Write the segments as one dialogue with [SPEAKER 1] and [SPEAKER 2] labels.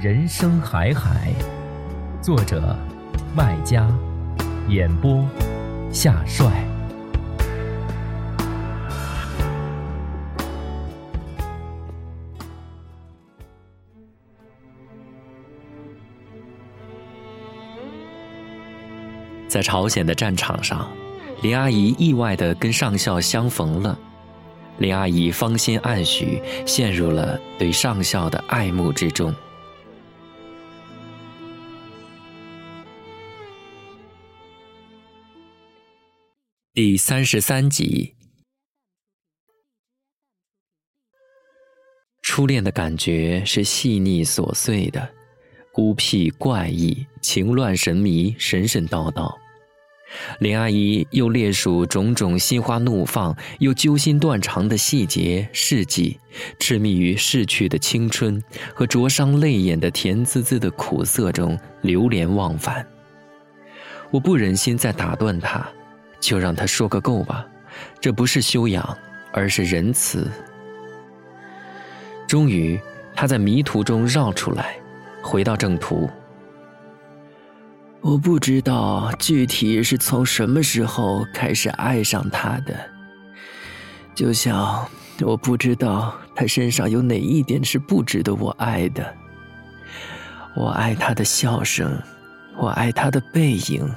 [SPEAKER 1] 人生海海，作者麦家，演播夏帅。在朝鲜的战场上，林阿姨意外的跟上校相逢了。林阿姨芳心暗许，陷入了对上校的爱慕之中。第三十三集，初恋的感觉是细腻琐碎的，孤僻怪异，情乱神迷，神神叨叨。林阿姨又列数种种心花怒放又揪心断肠的细节事迹，痴迷于逝去的青春和灼伤泪眼的甜滋滋的苦涩中流连忘返。我不忍心再打断她。就让他说个够吧，这不是修养，而是仁慈。终于，他在迷途中绕出来，回到正途。我不知道具体是从什么时候开始爱上他的，就像我不知道他身上有哪一点是不值得我爱的。我爱他的笑声，我爱他的背影。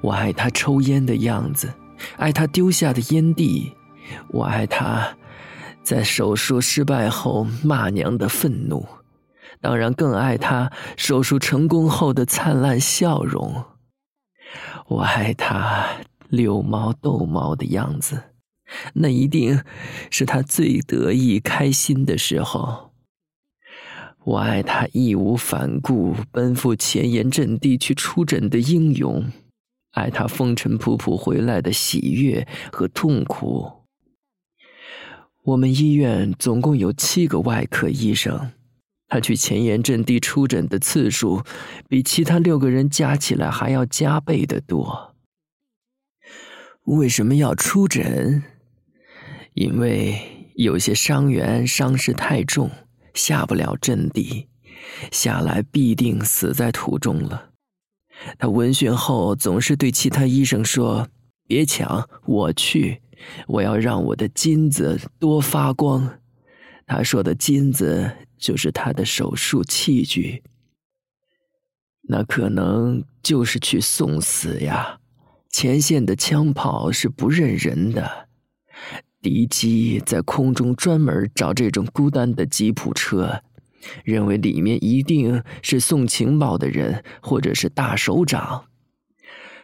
[SPEAKER 1] 我爱他抽烟的样子，爱他丢下的烟蒂，我爱他在手术失败后骂娘的愤怒，当然更爱他手术成功后的灿烂笑容。我爱他遛猫逗猫的样子，那一定是他最得意开心的时候。我爱他义无反顾奔赴前沿阵地去出诊的英勇。爱他风尘仆仆回来的喜悦和痛苦。我们医院总共有七个外科医生，他去前沿阵地出诊的次数，比其他六个人加起来还要加倍的多。为什么要出诊？因为有些伤员伤势太重，下不了阵地，下来必定死在途中了。他闻讯后总是对其他医生说：“别抢，我去，我要让我的金子多发光。”他说的金子就是他的手术器具。那可能就是去送死呀！前线的枪炮是不认人的，敌机在空中专门找这种孤单的吉普车。认为里面一定是送情报的人，或者是大首长。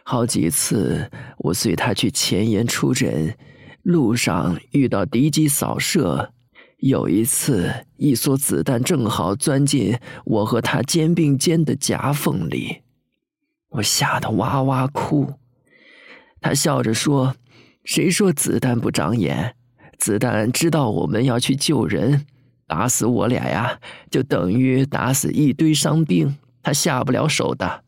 [SPEAKER 1] 好几次我随他去前沿出诊，路上遇到敌机扫射，有一次一梭子弹正好钻进我和他肩并肩的夹缝里，我吓得哇哇哭。他笑着说：“谁说子弹不长眼？子弹知道我们要去救人。”打死我俩呀，就等于打死一堆伤兵，他下不了手的。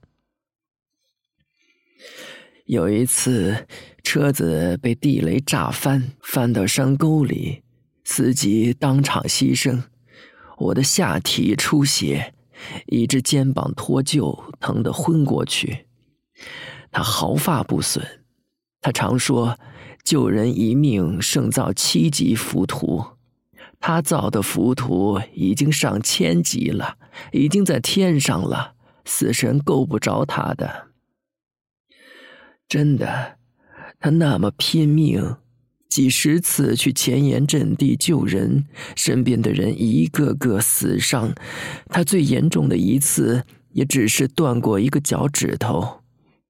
[SPEAKER 1] 有一次，车子被地雷炸翻，翻到山沟里，司机当场牺牲，我的下体出血，一只肩膀脱臼，疼得昏过去。他毫发不损，他常说：“救人一命胜造七级浮屠。”他造的浮屠已经上千级了，已经在天上了，死神够不着他的。真的，他那么拼命，几十次去前沿阵地救人，身边的人一个个死伤，他最严重的一次也只是断过一个脚趾头，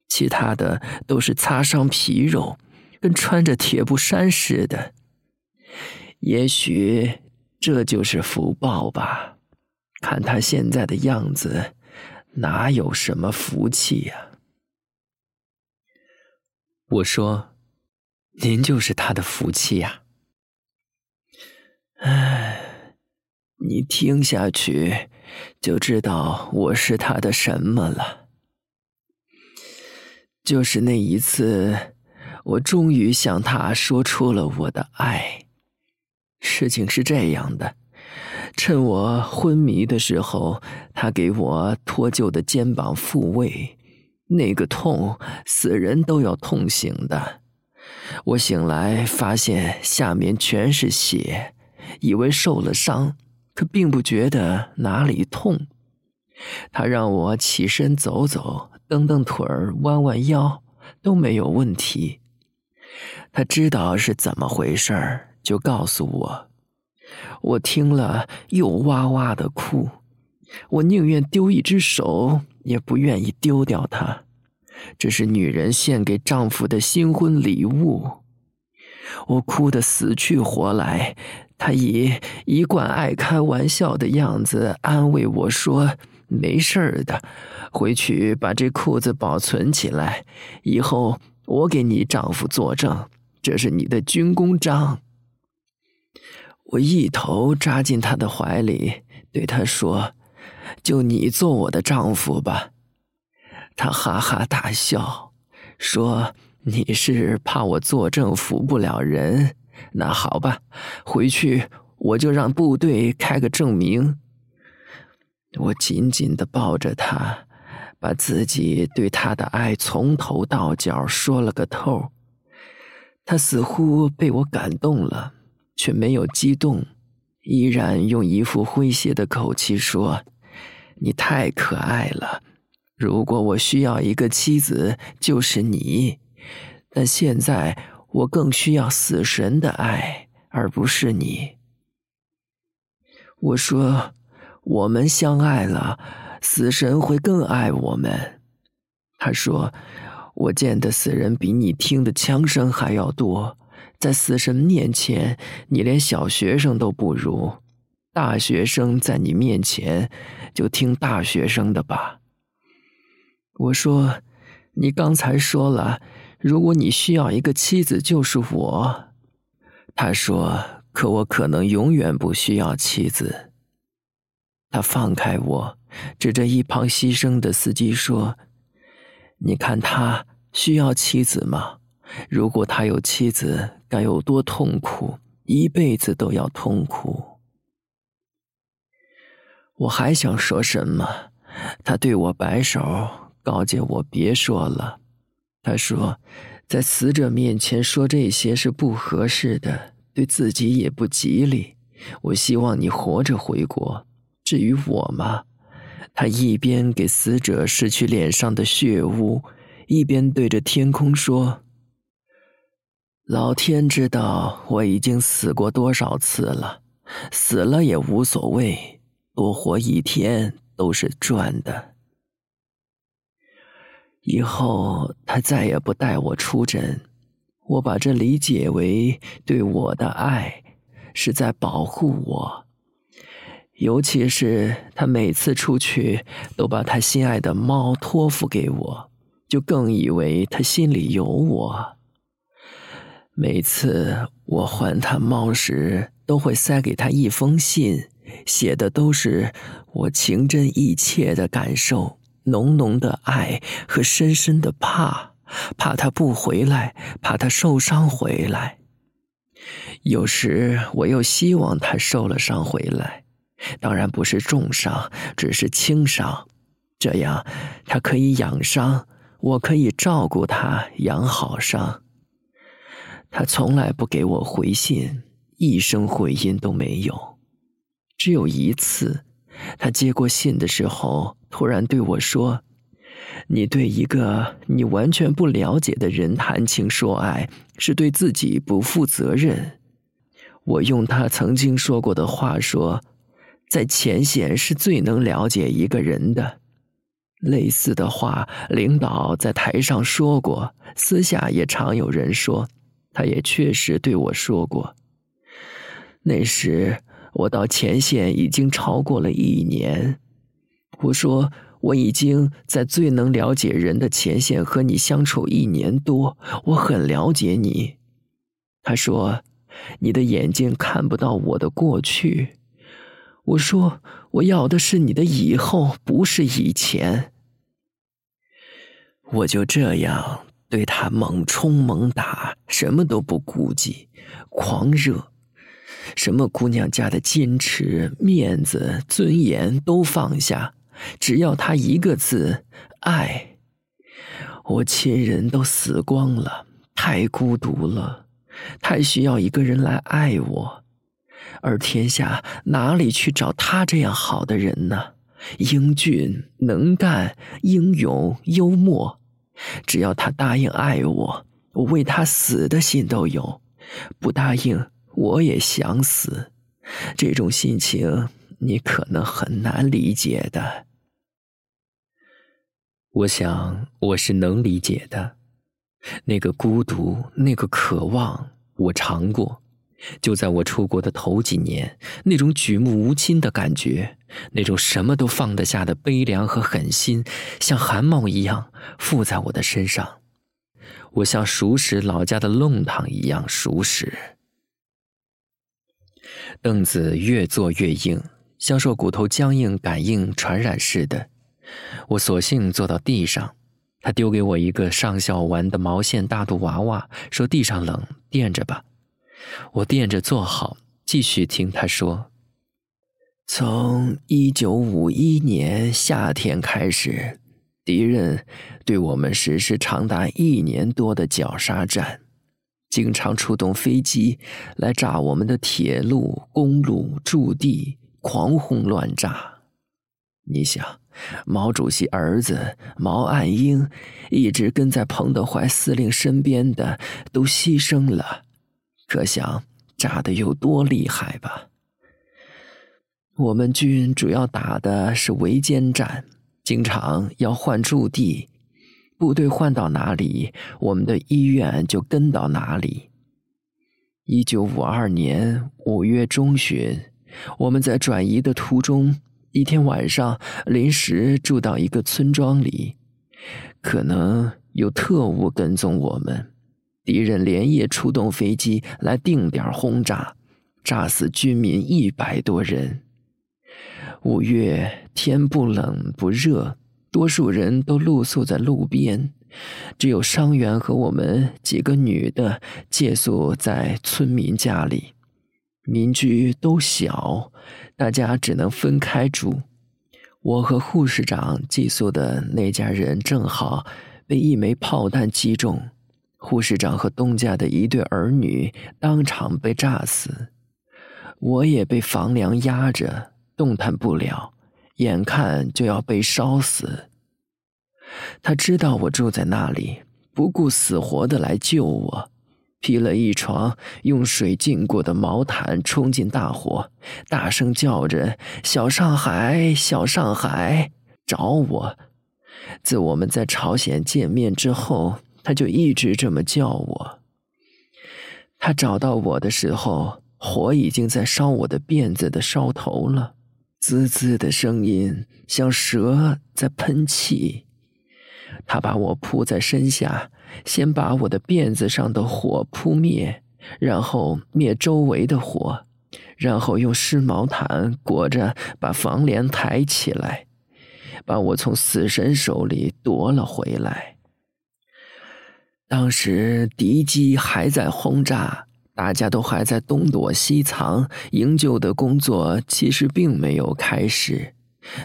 [SPEAKER 1] 其他的都是擦伤皮肉，跟穿着铁布衫似的。也许这就是福报吧。看他现在的样子，哪有什么福气呀？我说：“您就是他的福气呀。”唉，你听下去就知道我是他的什么了。就是那一次，我终于向他说出了我的爱。事情是这样的，趁我昏迷的时候，他给我脱臼的肩膀复位。那个痛，死人都要痛醒的。我醒来发现下面全是血，以为受了伤，可并不觉得哪里痛。他让我起身走走，蹬蹬腿儿，弯弯腰，都没有问题。他知道是怎么回事儿，就告诉我。我听了又哇哇的哭。我宁愿丢一只手，也不愿意丢掉它。这是女人献给丈夫的新婚礼物。我哭得死去活来，他以一贯爱开玩笑的样子安慰我说：“没事儿的，回去把这裤子保存起来，以后我给你丈夫作证，这是你的军功章。”我一头扎进他的怀里，对他说。就你做我的丈夫吧，他哈哈大笑，说：“你是怕我作证服不了人？那好吧，回去我就让部队开个证明。”我紧紧的抱着他，把自己对他的爱从头到脚说了个透。他似乎被我感动了，却没有激动，依然用一副诙谐的口气说。你太可爱了，如果我需要一个妻子，就是你。但现在我更需要死神的爱，而不是你。我说，我们相爱了，死神会更爱我们。他说，我见的死人比你听的枪声还要多，在死神面前，你连小学生都不如。大学生在你面前，就听大学生的吧。我说，你刚才说了，如果你需要一个妻子，就是我。他说，可我可能永远不需要妻子。他放开我，指着一旁牺牲的司机说：“你看他需要妻子吗？如果他有妻子，该有多痛苦，一辈子都要痛苦。”我还想说什么，他对我摆手，告诫我别说了。他说，在死者面前说这些是不合适的，对自己也不吉利。我希望你活着回国。至于我嘛，他一边给死者拭去脸上的血污，一边对着天空说：“老天知道我已经死过多少次了，死了也无所谓。”多活一天都是赚的。以后他再也不带我出诊，我把这理解为对我的爱，是在保护我。尤其是他每次出去都把他心爱的猫托付给我，就更以为他心里有我。每次我还他猫时，都会塞给他一封信。写的都是我情真意切的感受，浓浓的爱和深深的怕，怕他不回来，怕他受伤回来。有时我又希望他受了伤回来，当然不是重伤，只是轻伤，这样他可以养伤，我可以照顾他养好伤。他从来不给我回信，一声回音都没有。只有一次，他接过信的时候，突然对我说：“你对一个你完全不了解的人谈情说爱，是对自己不负责任。”我用他曾经说过的话说：“在前线是最能了解一个人的。”类似的话，领导在台上说过，私下也常有人说，他也确实对我说过。那时我到前线已经超过了一年，我说我已经在最能了解人的前线和你相处一年多，我很了解你。他说。你的眼睛看不到我的过去，我说我要的是你的以后，不是以前。我就这样对他猛冲猛打，什么都不顾忌，狂热，什么姑娘家的矜持、面子、尊严都放下，只要他一个字爱。我亲人都死光了，太孤独了。太需要一个人来爱我，而天下哪里去找他这样好的人呢？英俊、能干、英勇、幽默，只要他答应爱我，我为他死的心都有；不答应，我也想死。这种心情你可能很难理解的。我想我是能理解的。那个孤独，那个渴望，我尝过。就在我出国的头几年，那种举目无亲的感觉，那种什么都放得下的悲凉和狠心，像寒毛一样附在我的身上。我像熟识老家的弄堂一样熟识。凳子越坐越硬，像受骨头僵硬感应传染似的。我索性坐到地上。他丢给我一个上校玩的毛线大肚娃娃，说：“地上冷，垫着吧。”我垫着坐好，继续听他说：“从一九五一年夏天开始，敌人对我们实施长达一年多的绞杀战，经常出动飞机来炸我们的铁路、公路、驻地，狂轰乱炸。你想？”毛主席儿子毛岸英，一直跟在彭德怀司令身边的，都牺牲了，可想炸的有多厉害吧？我们军主要打的是围歼战，经常要换驻地，部队换到哪里，我们的医院就跟到哪里。一九五二年五月中旬，我们在转移的途中。一天晚上，临时住到一个村庄里，可能有特务跟踪我们。敌人连夜出动飞机来定点轰炸，炸死军民一百多人。五月天不冷不热，多数人都露宿在路边，只有伤员和我们几个女的借宿在村民家里。民居都小，大家只能分开住。我和护士长寄宿的那家人正好被一枚炮弹击中，护士长和东家的一对儿女当场被炸死。我也被房梁压着，动弹不了，眼看就要被烧死。他知道我住在那里，不顾死活的来救我。披了一床用水浸过的毛毯，冲进大火，大声叫着：“小上海，小上海，找我！”自我们在朝鲜见面之后，他就一直这么叫我。他找到我的时候，火已经在烧我的辫子的梢头了，滋滋的声音像蛇在喷气。他把我扑在身下。先把我的辫子上的火扑灭，然后灭周围的火，然后用湿毛毯裹着，把房帘抬起来，把我从死神手里夺了回来。当时敌机还在轰炸，大家都还在东躲西藏，营救的工作其实并没有开始。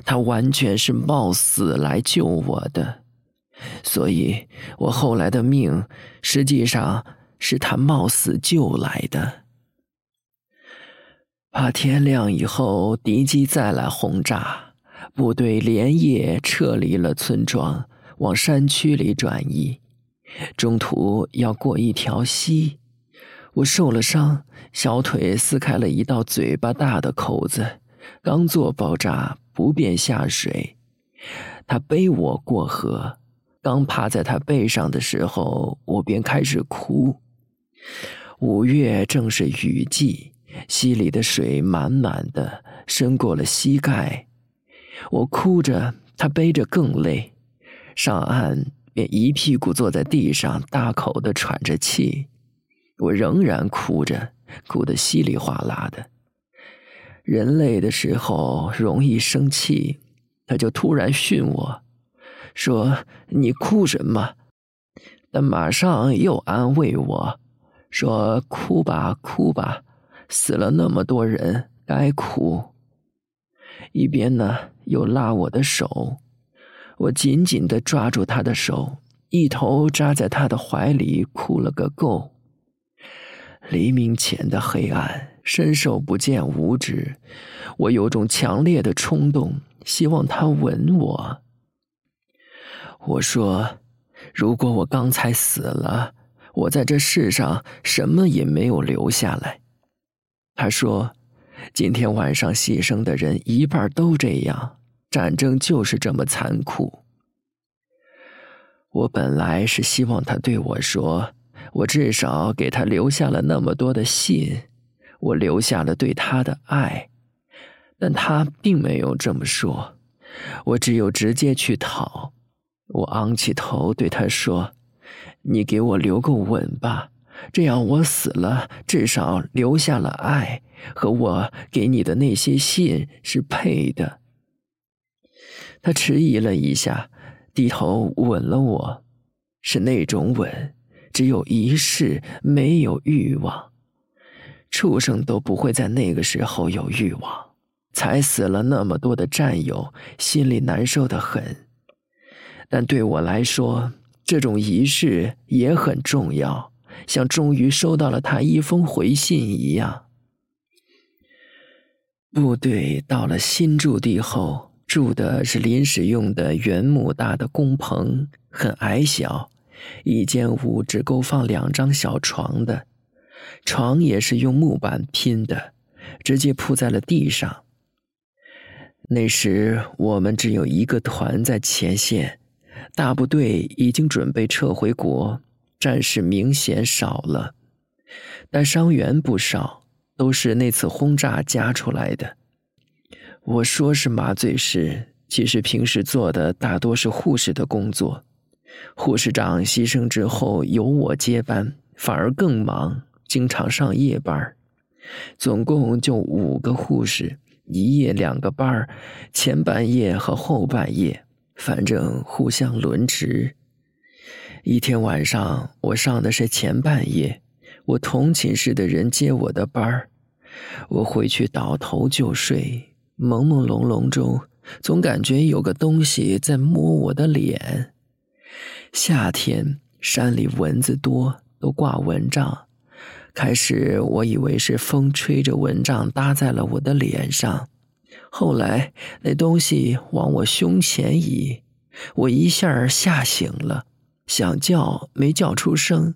[SPEAKER 1] 他完全是冒死来救我的。所以，我后来的命实际上是他冒死救来的。怕天亮以后敌机再来轰炸，部队连夜撤离了村庄，往山区里转移。中途要过一条溪，我受了伤，小腿撕开了一道嘴巴大的口子，刚做包扎，不便下水。他背我过河，刚趴在他背上的时候，我便开始哭。五月正是雨季。溪里的水满满的，深过了膝盖。我哭着，他背着更累。上岸便一屁股坐在地上，大口的喘着气。我仍然哭着，哭得稀里哗啦的。人累的时候容易生气，他就突然训我，说：“你哭什么？”但马上又安慰我，说：“哭吧，哭吧。”死了那么多人，该哭。一边呢，又拉我的手，我紧紧的抓住他的手，一头扎在他的怀里，哭了个够。黎明前的黑暗，伸手不见五指，我有种强烈的冲动，希望他吻我。我说：“如果我刚才死了，我在这世上什么也没有留下来。”他说：“今天晚上牺牲的人一半都这样，战争就是这么残酷。”我本来是希望他对我说：“我至少给他留下了那么多的信，我留下了对他的爱。”但他并没有这么说，我只有直接去讨。我昂起头对他说：“你给我留个吻吧。”这样，我死了，至少留下了爱，和我给你的那些信是配的。他迟疑了一下，低头吻了我，是那种吻，只有仪式，没有欲望。畜生都不会在那个时候有欲望，才死了那么多的战友，心里难受的很。但对我来说，这种仪式也很重要。像终于收到了他一封回信一样。部队到了新驻地后，住的是临时用的原木搭的工棚，很矮小，一间屋只够放两张小床的，床也是用木板拼的，直接铺在了地上。那时我们只有一个团在前线，大部队已经准备撤回国。战士明显少了，但伤员不少，都是那次轰炸加出来的。我说是麻醉师，其实平时做的大多是护士的工作。护士长牺牲之后，由我接班，反而更忙，经常上夜班。总共就五个护士，一夜两个班前半夜和后半夜，反正互相轮值。一天晚上，我上的是前半夜，我同寝室的人接我的班儿，我回去倒头就睡，朦朦胧胧中，总感觉有个东西在摸我的脸。夏天山里蚊子多，都挂蚊帐，开始我以为是风吹着蚊帐搭在了我的脸上，后来那东西往我胸前移，我一下吓醒了。想叫没叫出声，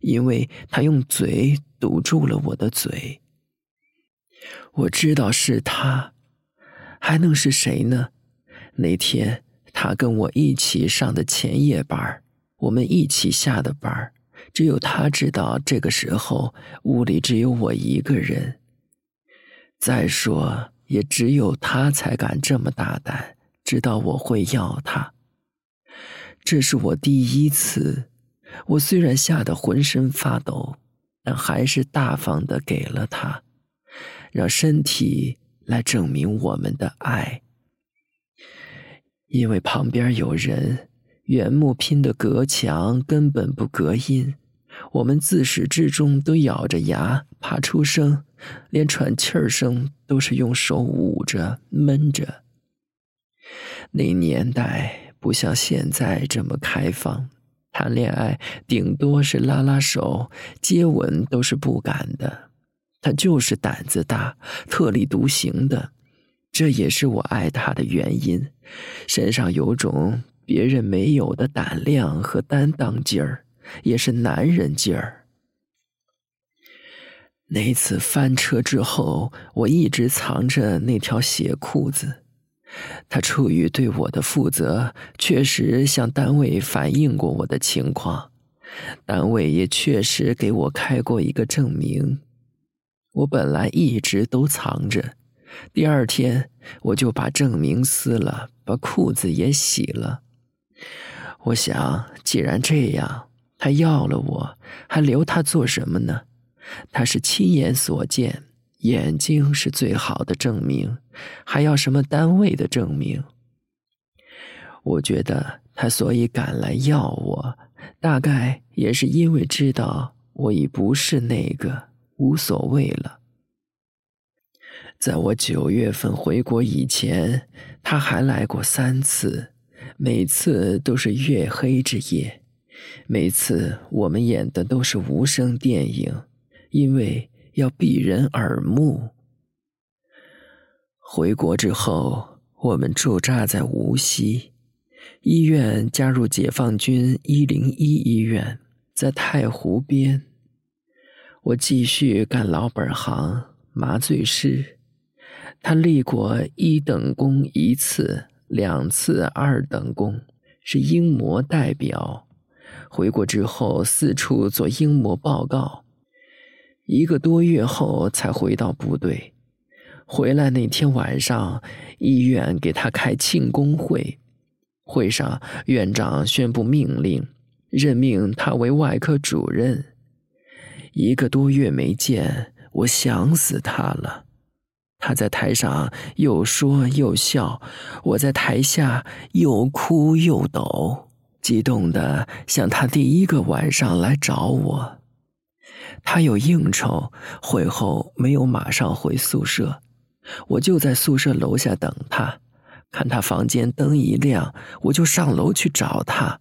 [SPEAKER 1] 因为他用嘴堵住了我的嘴。我知道是他，还能是谁呢？那天他跟我一起上的前夜班，我们一起下的班，只有他知道这个时候屋里只有我一个人。再说，也只有他才敢这么大胆，知道我会要他。这是我第一次，我虽然吓得浑身发抖，但还是大方的给了他，让身体来证明我们的爱。因为旁边有人，原木拼的隔墙根本不隔音，我们自始至终都咬着牙，怕出声，连喘气儿声都是用手捂着闷着。那年代。不像现在这么开放，谈恋爱顶多是拉拉手、接吻都是不敢的。他就是胆子大，特立独行的，这也是我爱他的原因。身上有种别人没有的胆量和担当劲儿，也是男人劲儿。那次翻车之后，我一直藏着那条血裤子。他出于对我的负责，确实向单位反映过我的情况，单位也确实给我开过一个证明。我本来一直都藏着，第二天我就把证明撕了，把裤子也洗了。我想，既然这样，他要了我，还留他做什么呢？他是亲眼所见。眼睛是最好的证明，还要什么单位的证明？我觉得他所以赶来要我，大概也是因为知道我已不是那个无所谓了。在我九月份回国以前，他还来过三次，每次都是月黑之夜，每次我们演的都是无声电影，因为。要避人耳目。回国之后，我们驻扎在无锡医院，加入解放军一零一医院，在太湖边。我继续干老本行，麻醉师。他立过一等功一次，两次二等功，是英模代表。回国之后，四处做英模报告。一个多月后才回到部队。回来那天晚上，医院给他开庆功会。会上，院长宣布命令，任命他为外科主任。一个多月没见，我想死他了。他在台上又说又笑，我在台下又哭又抖，激动的像他第一个晚上来找我。他有应酬，会后没有马上回宿舍，我就在宿舍楼下等他。看他房间灯一亮，我就上楼去找他。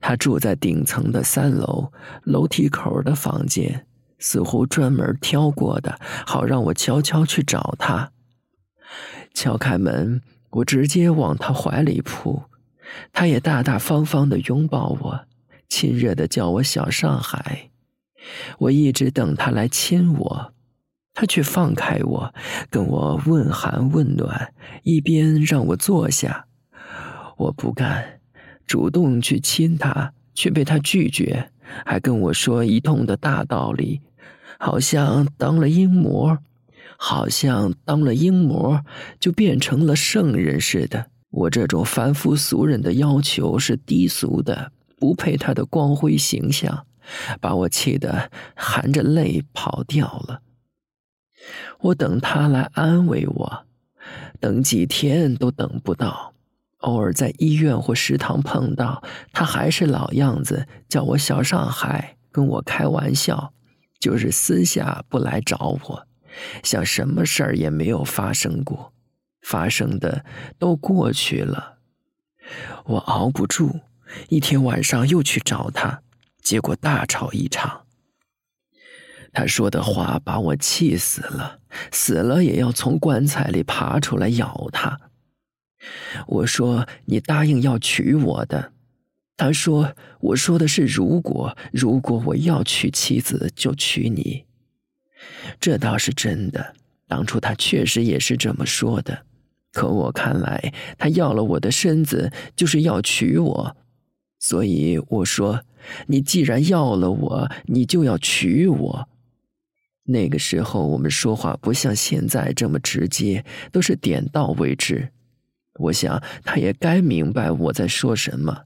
[SPEAKER 1] 他住在顶层的三楼楼梯口的房间，似乎专门挑过的，好让我悄悄去找他。敲开门，我直接往他怀里扑，他也大大方方的拥抱我，亲热的叫我小上海。我一直等他来亲我，他却放开我，跟我问寒问暖，一边让我坐下。我不干，主动去亲他，却被他拒绝，还跟我说一通的大道理，好像当了阴魔，好像当了阴魔就变成了圣人似的。我这种凡夫俗人的要求是低俗的，不配他的光辉形象。把我气得含着泪跑掉了。我等他来安慰我，等几天都等不到。偶尔在医院或食堂碰到他，还是老样子，叫我小上海，跟我开玩笑，就是私下不来找我，像什么事儿也没有发生过。发生的都过去了。我熬不住，一天晚上又去找他。结果大吵一场。他说的话把我气死了，死了也要从棺材里爬出来咬他。我说：“你答应要娶我的。”他说：“我说的是如果，如果我要娶妻子，就娶你。”这倒是真的，当初他确实也是这么说的。可我看来，他要了我的身子，就是要娶我。所以我说，你既然要了我，你就要娶我。那个时候我们说话不像现在这么直接，都是点到为止。我想他也该明白我在说什么。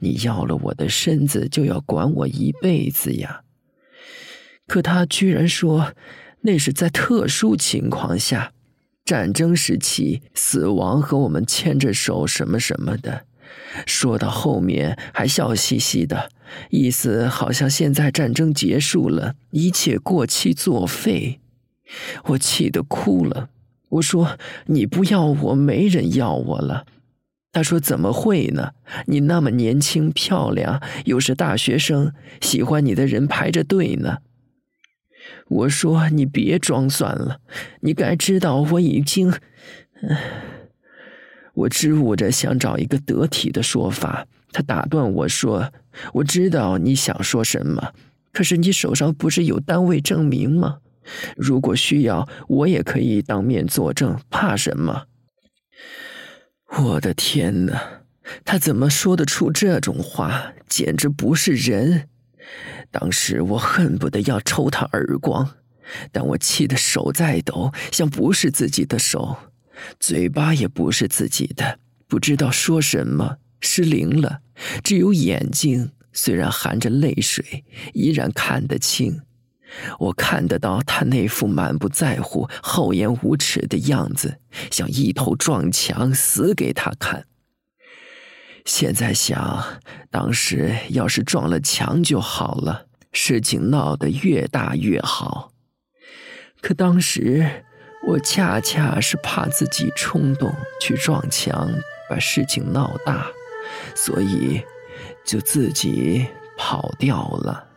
[SPEAKER 1] 你要了我的身子，就要管我一辈子呀。可他居然说，那是在特殊情况下，战争时期，死亡和我们牵着手，什么什么的。说到后面还笑嘻嘻的，意思好像现在战争结束了，一切过期作废。我气得哭了。我说：“你不要我，没人要我了。”他说：“怎么会呢？你那么年轻漂亮，又是大学生，喜欢你的人排着队呢。”我说你别装蒜了，你该知道我已经……我支吾着想找一个得体的说法，他打断我说：“我知道你想说什么，可是你手上不是有单位证明吗？如果需要，我也可以当面作证，怕什么？”我的天哪！他怎么说得出这种话？简直不是人！当时我恨不得要抽他耳光，但我气得手在抖，像不是自己的手，嘴巴也不是自己的，不知道说什么，失灵了。只有眼睛，虽然含着泪水，依然看得清。我看得到他那副满不在乎、厚颜无耻的样子，想一头撞墙，死给他看。现在想，当时要是撞了墙就好了，事情闹得越大越好。可当时我恰恰是怕自己冲动去撞墙，把事情闹大，所以就自己跑掉了。